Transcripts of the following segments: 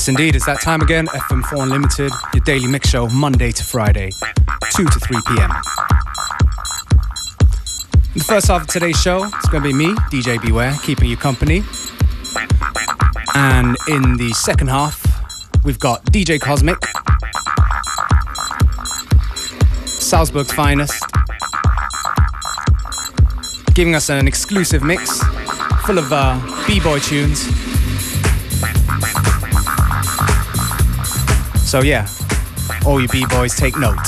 Yes, indeed, it's that time again. FM4 Unlimited, your daily mix show, Monday to Friday, 2 to 3 p.m. In the first half of today's show, it's going to be me, DJ Beware, keeping you company. And in the second half, we've got DJ Cosmic, Salzburg's finest, giving us an exclusive mix full of uh, b-boy tunes. So yeah, all you b-boys take note.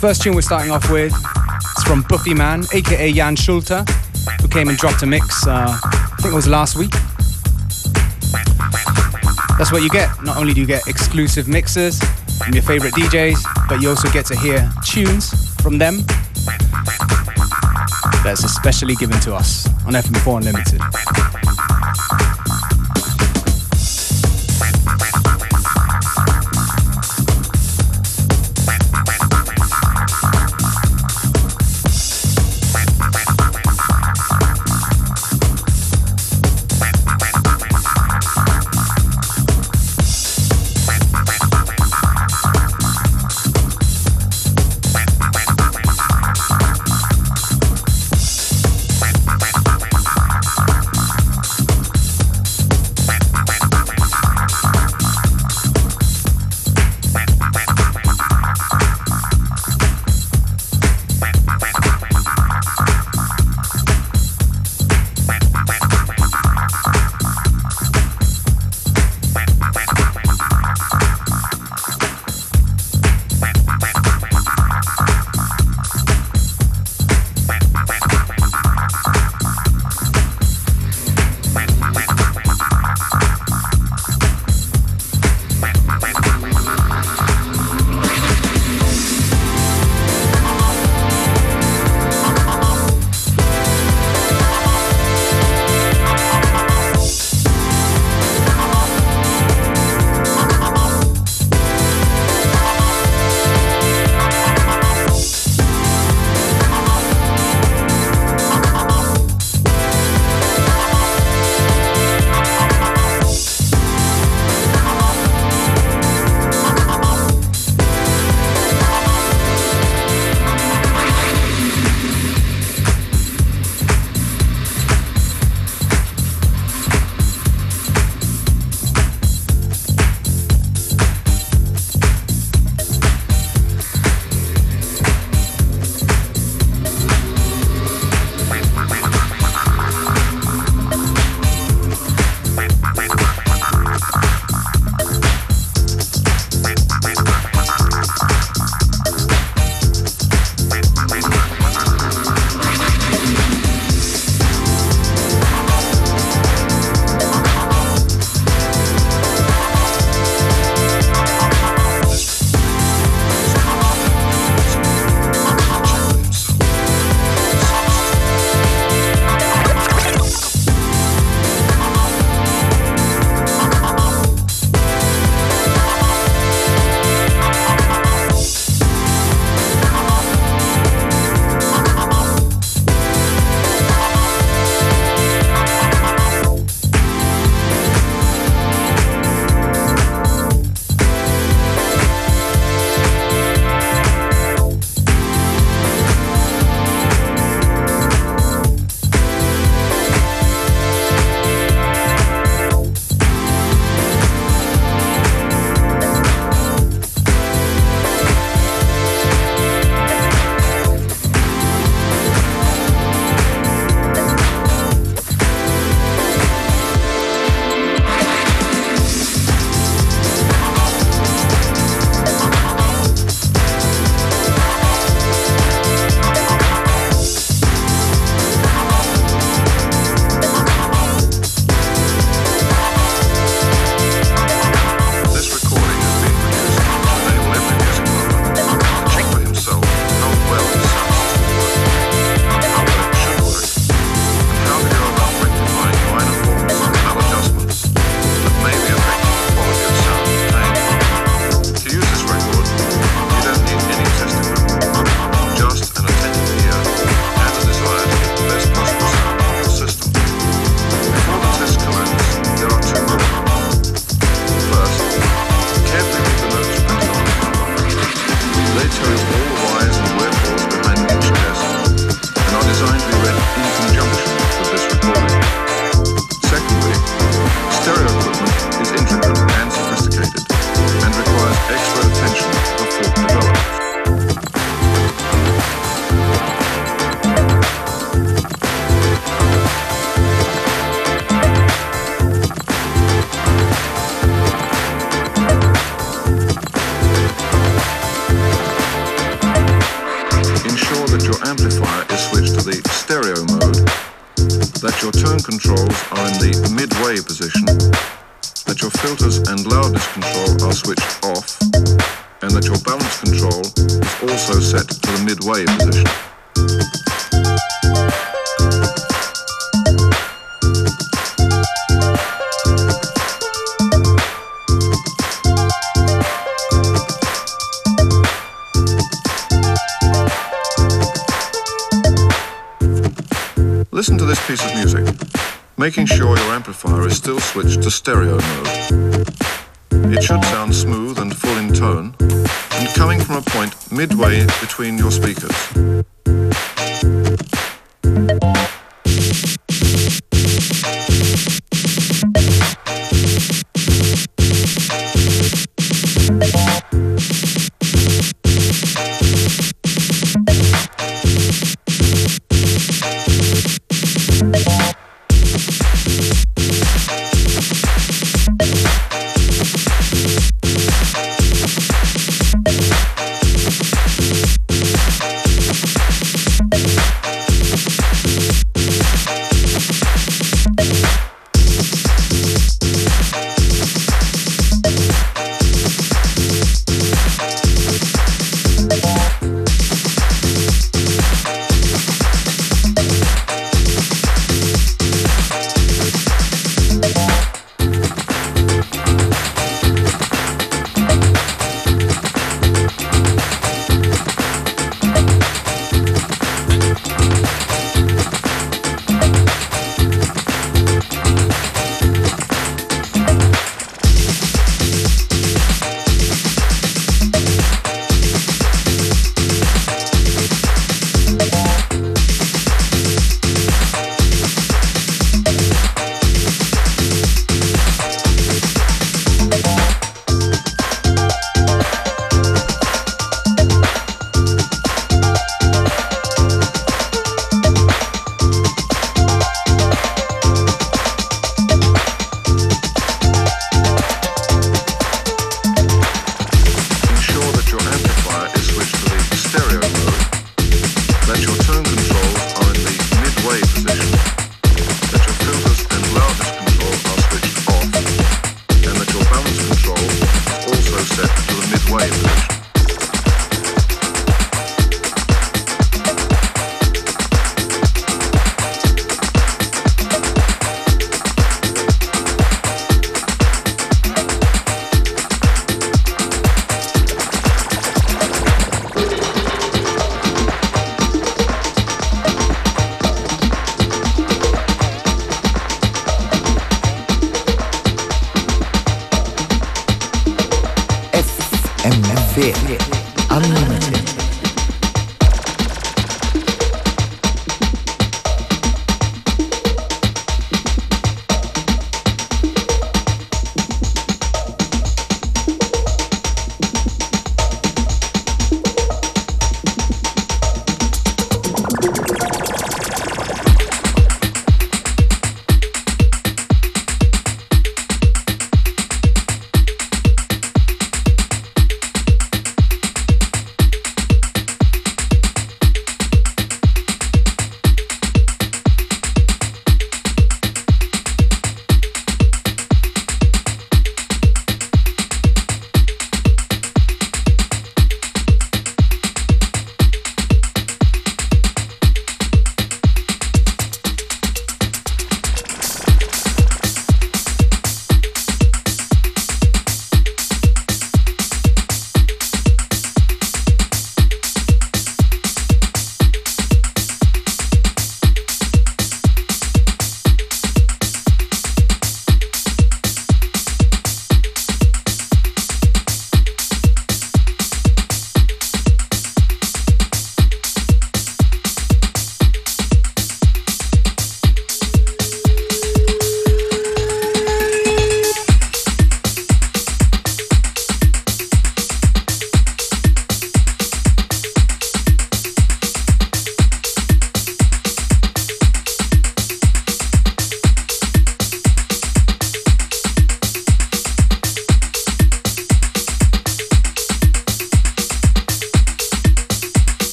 First tune we're starting off with is from Bufiman, aka Jan Schulte, who came and dropped a mix, uh, I think it was last week. That's what you get. Not only do you get exclusive mixes from your favorite DJs, but you also get to hear tunes from them that's especially given to us on FM4 Unlimited.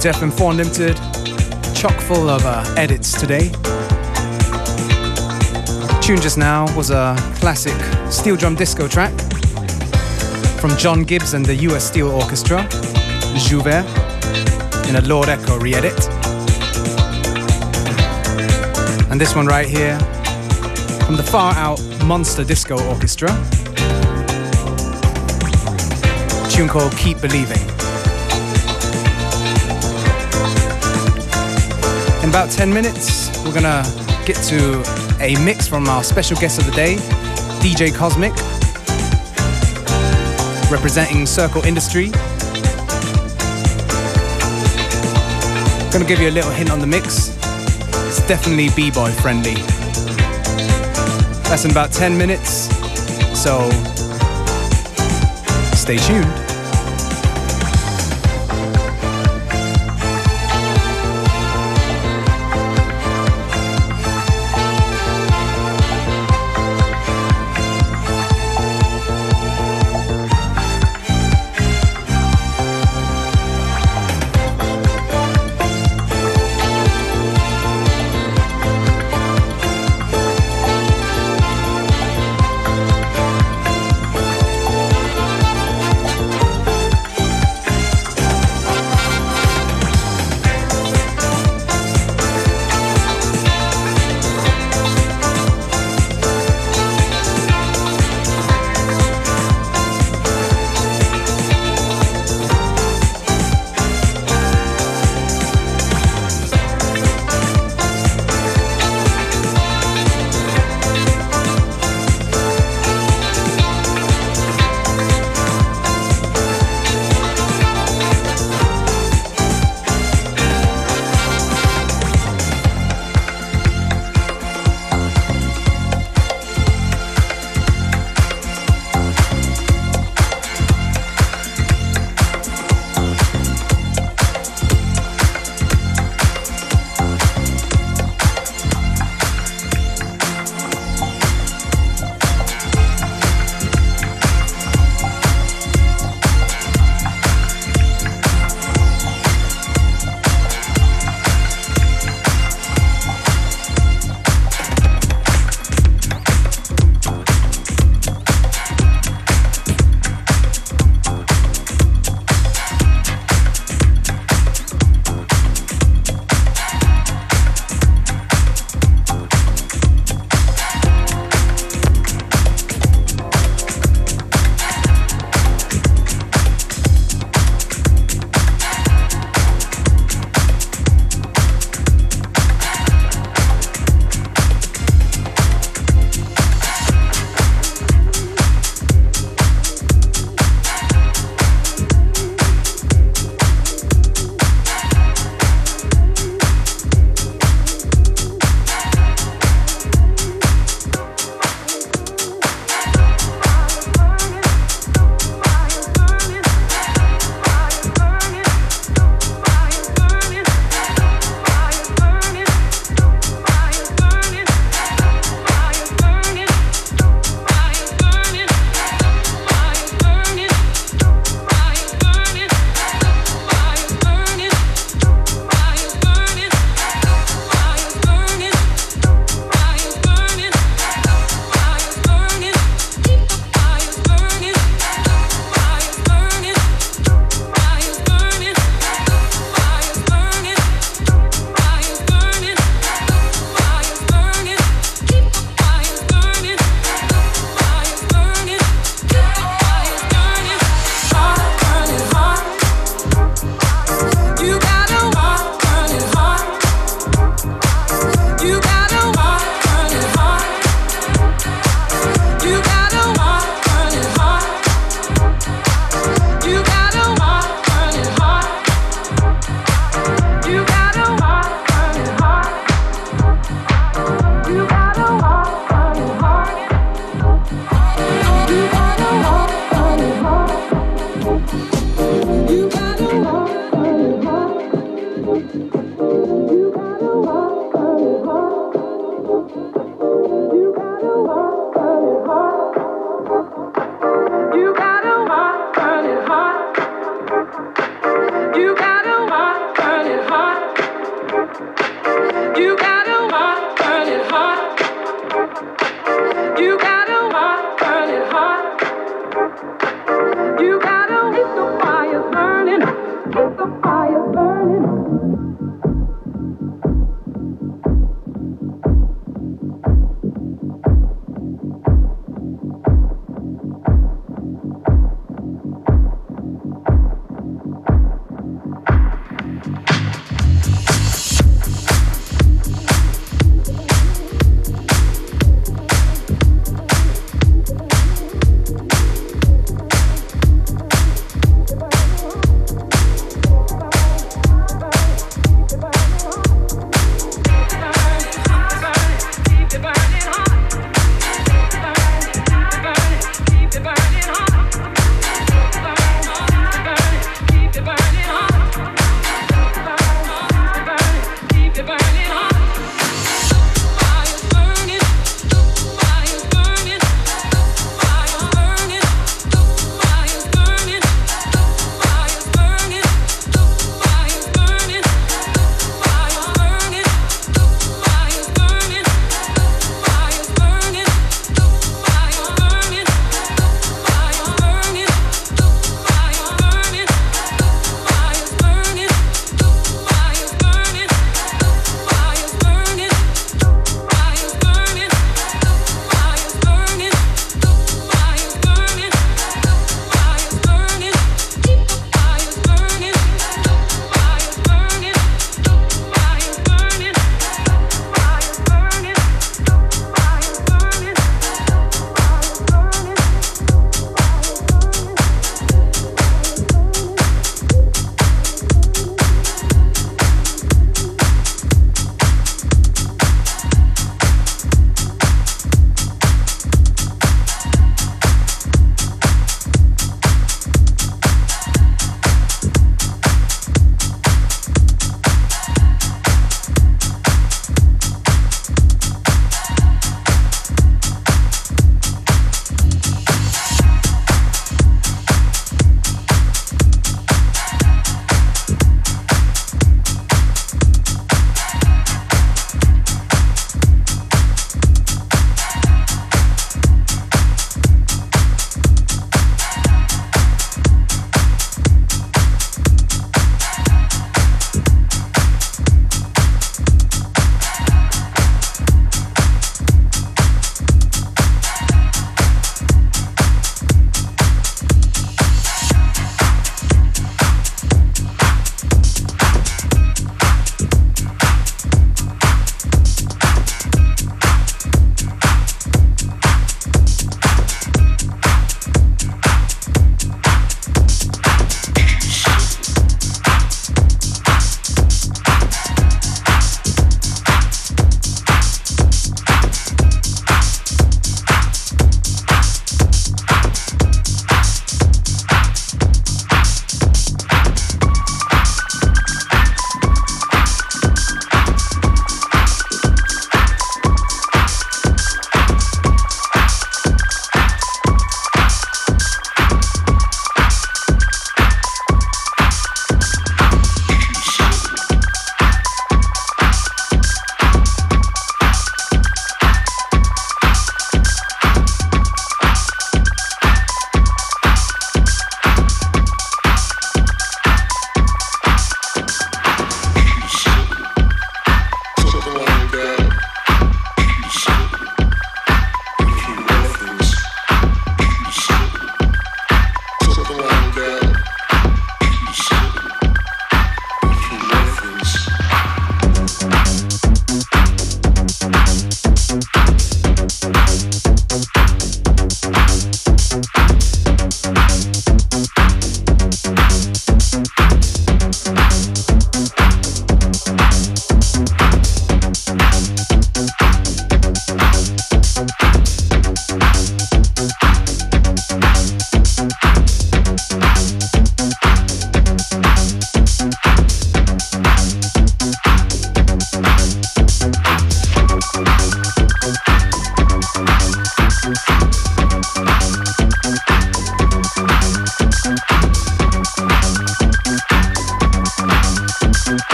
To FM4 Unlimited, chock full of uh, edits today. tune just now was a classic steel drum disco track from John Gibbs and the US Steel Orchestra, Jouvert, in a Lord Echo re edit. And this one right here from the far out Monster Disco Orchestra, tune called Keep Believing. In about 10 minutes, we're gonna get to a mix from our special guest of the day, DJ Cosmic, representing Circle Industry. Gonna give you a little hint on the mix. It's definitely b-boy friendly. That's in about 10 minutes, so stay tuned.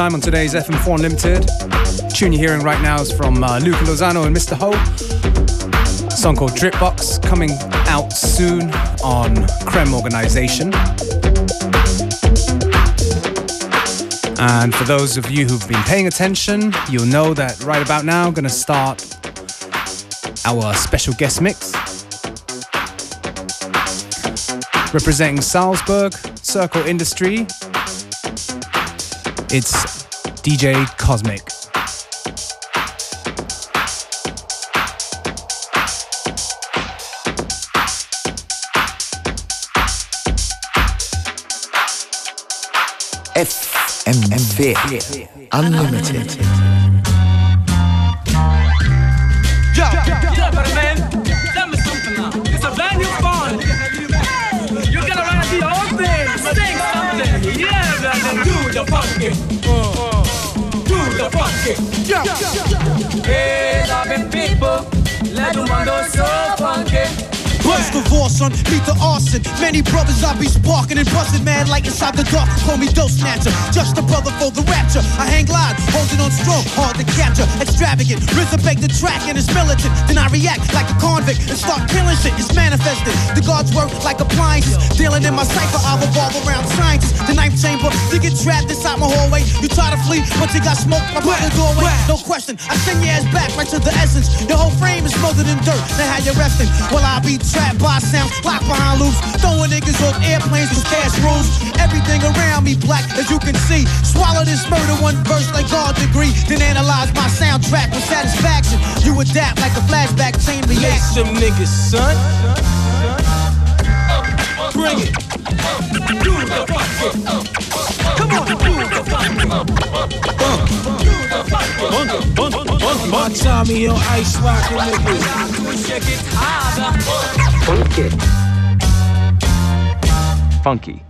Time on today's FM4 Unlimited. Tune you're hearing right now is from uh, Luca Lozano and Mr. Ho. A song called Dripbox coming out soon on Creme Organization. And for those of you who've been paying attention, you'll know that right about now, I'm gonna start our special guest mix. Representing Salzburg, Circle Industry, it's DJ Cosmic. FM4 Unlimited. Yo, yeah, but man, tell me something now. It's a brand new phone. You gotta write the old thing, sing something. Yeah, brother, do the funky. Oh. Funky. Yeah. Hey, loving people, let them wonder so funky. The war, son, beat the arson. Many brothers I be sparking and busting mad like inside the dark. Call me Dose Snatcher, just a brother for the rapture. I hang live, holding on strong, hard to capture. Extravagant, resurrect the track and it's militant. Then I react like a convict and start killing shit. It's manifested. The guards work like appliances. Dealing in my cipher, I revolve around scientists. The ninth chamber, you get trapped inside my hallway. You try to flee, but you got smoked by the doorway. No question, I send your ass back right to the essence. Your whole frame is smothered in dirt. Now how you resting? Well, I'll be trapped by sounds, locked behind loops. Throwing niggas off airplanes with cash rules. Everything around me black, as you can see. Swallow this murder one verse like God degree. Then analyze my soundtrack with satisfaction. You adapt like a flashback chain reaction. some niggas, son. Bring it. Do the funky. Come on, do the funky. Uh. Do the funky. My Tommy on ice rockin' niggas. Check it harder. Funky. Funky.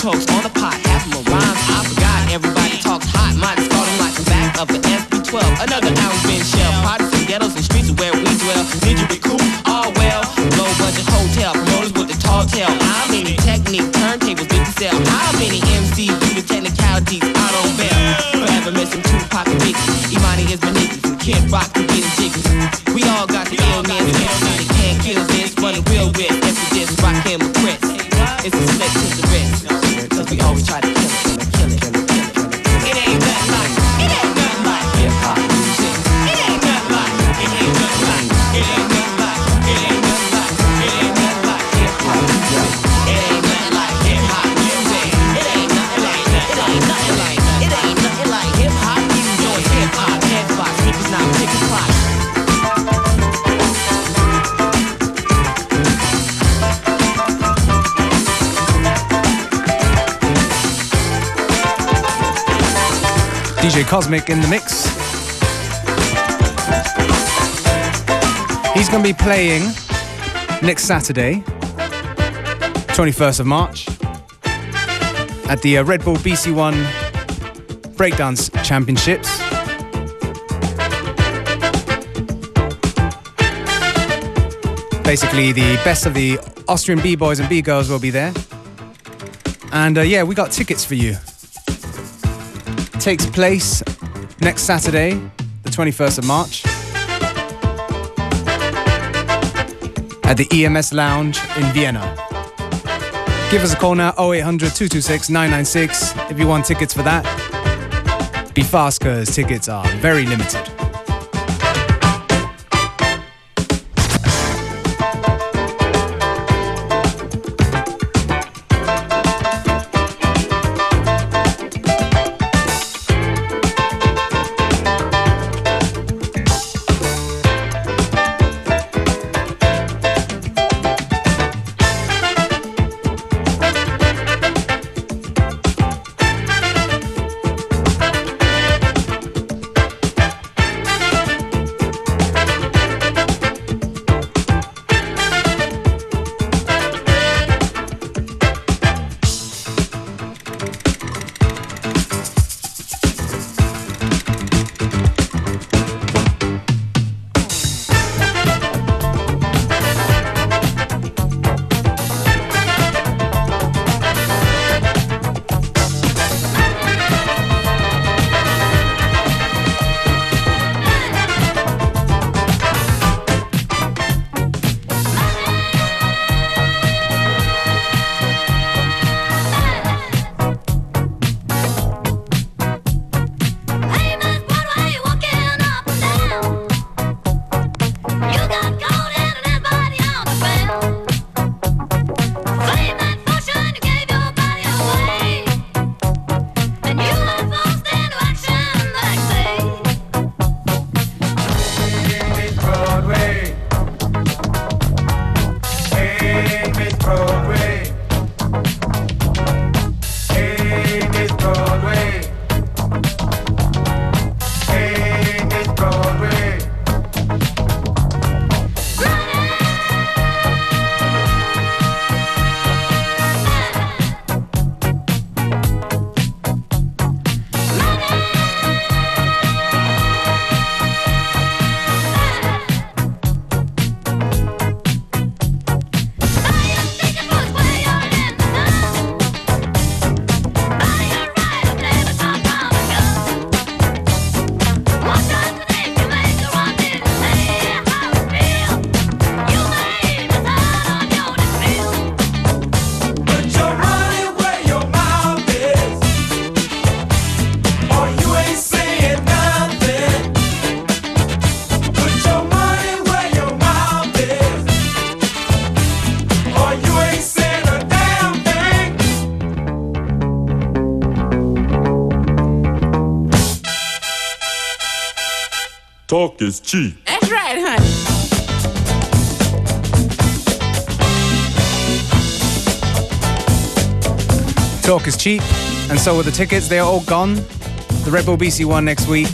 coast on the Cosmic in the mix. He's going to be playing next Saturday, 21st of March, at the uh, Red Bull BC1 Breakdance Championships. Basically, the best of the Austrian B boys and B girls will be there. And uh, yeah, we got tickets for you takes place next Saturday, the 21st of March, at the EMS Lounge in Vienna. Give us a call now 0800 226 996 if you want tickets for that. Be fast because tickets are very limited. And so are the tickets. They are all gone. The Red Bull BC one next week.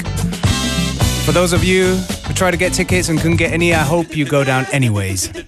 For those of you who try to get tickets and couldn't get any, I hope you go down anyways.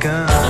begun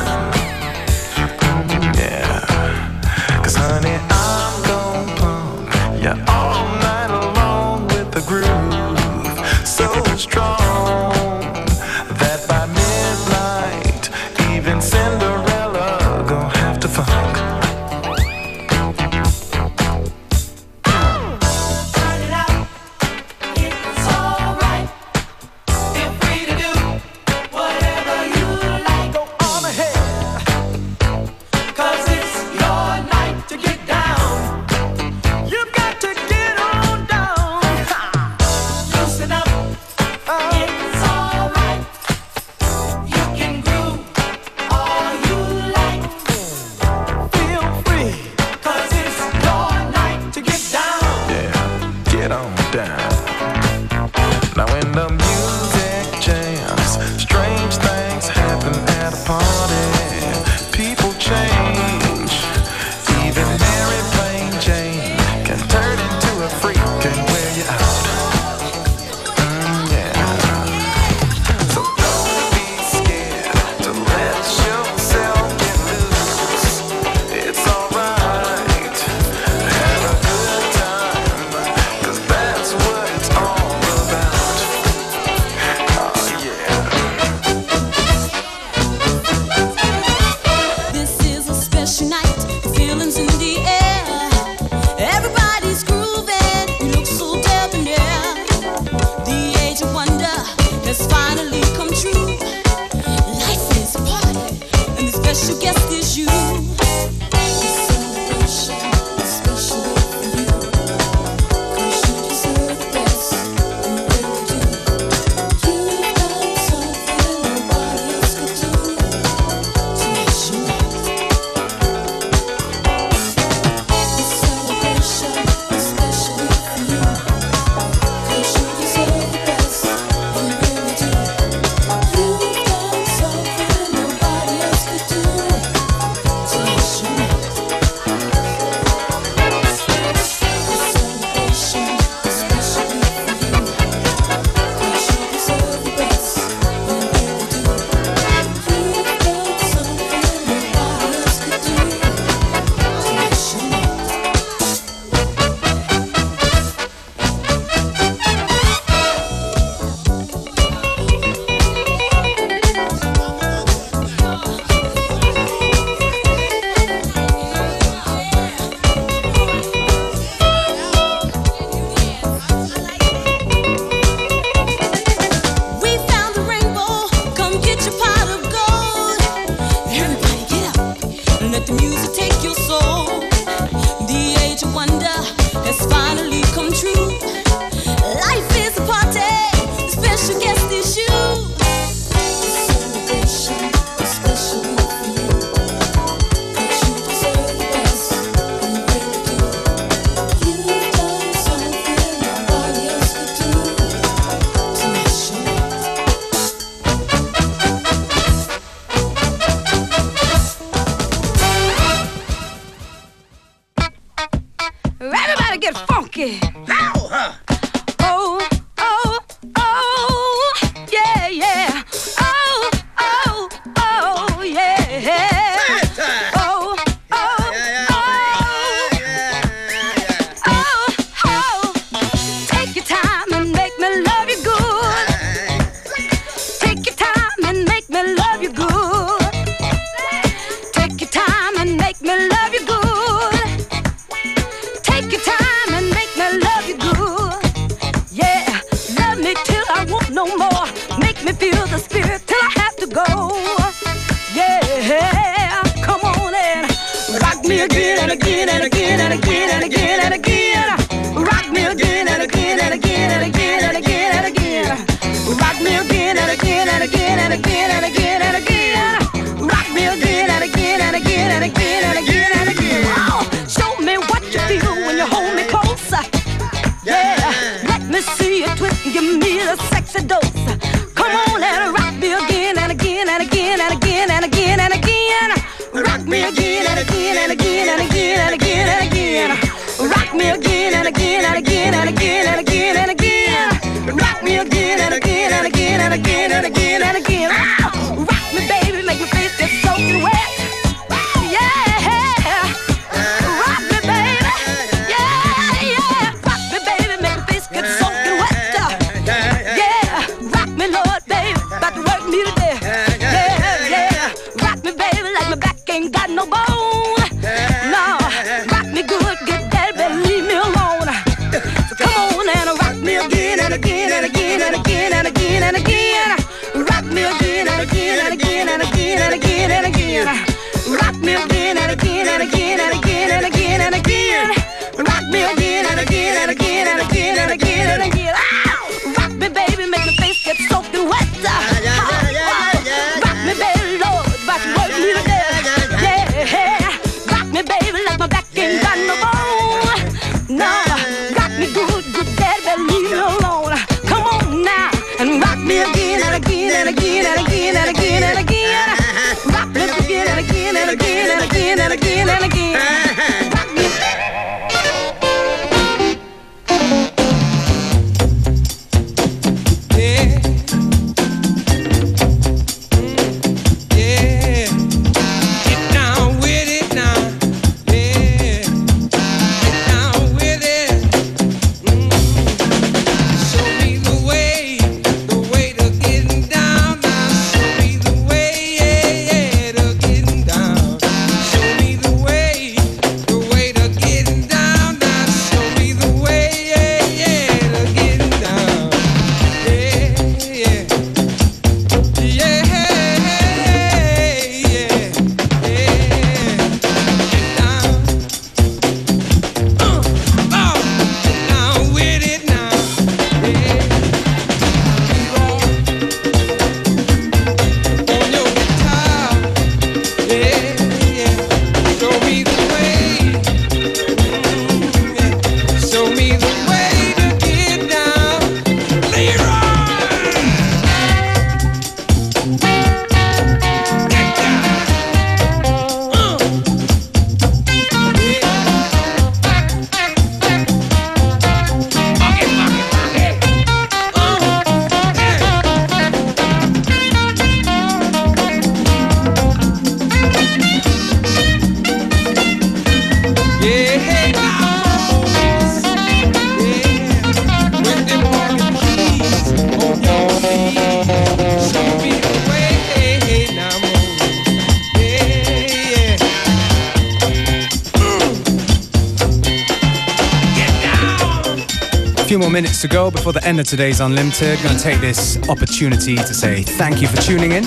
to go before the end of today's Unlimited. Going to take this opportunity to say thank you for tuning in.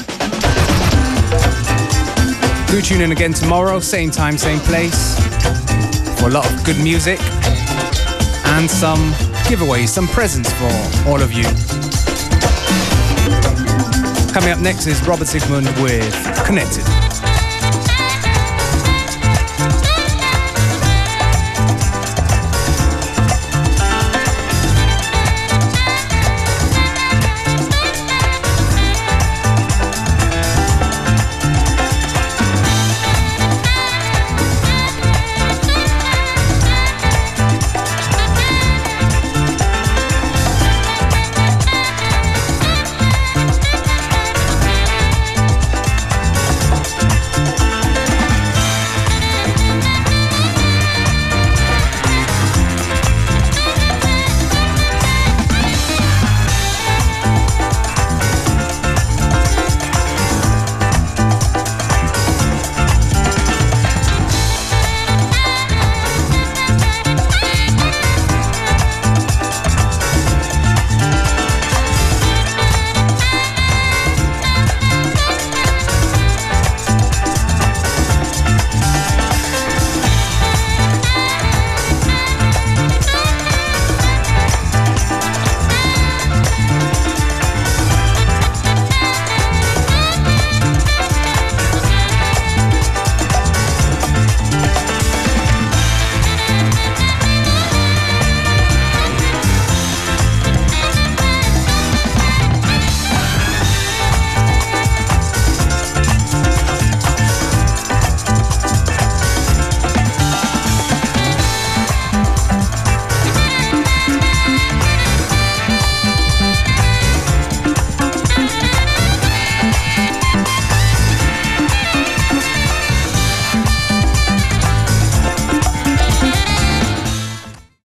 Do tune in again tomorrow, same time, same place, for a lot of good music and some giveaways, some presents for all of you. Coming up next is Robert Zikmund with Connected.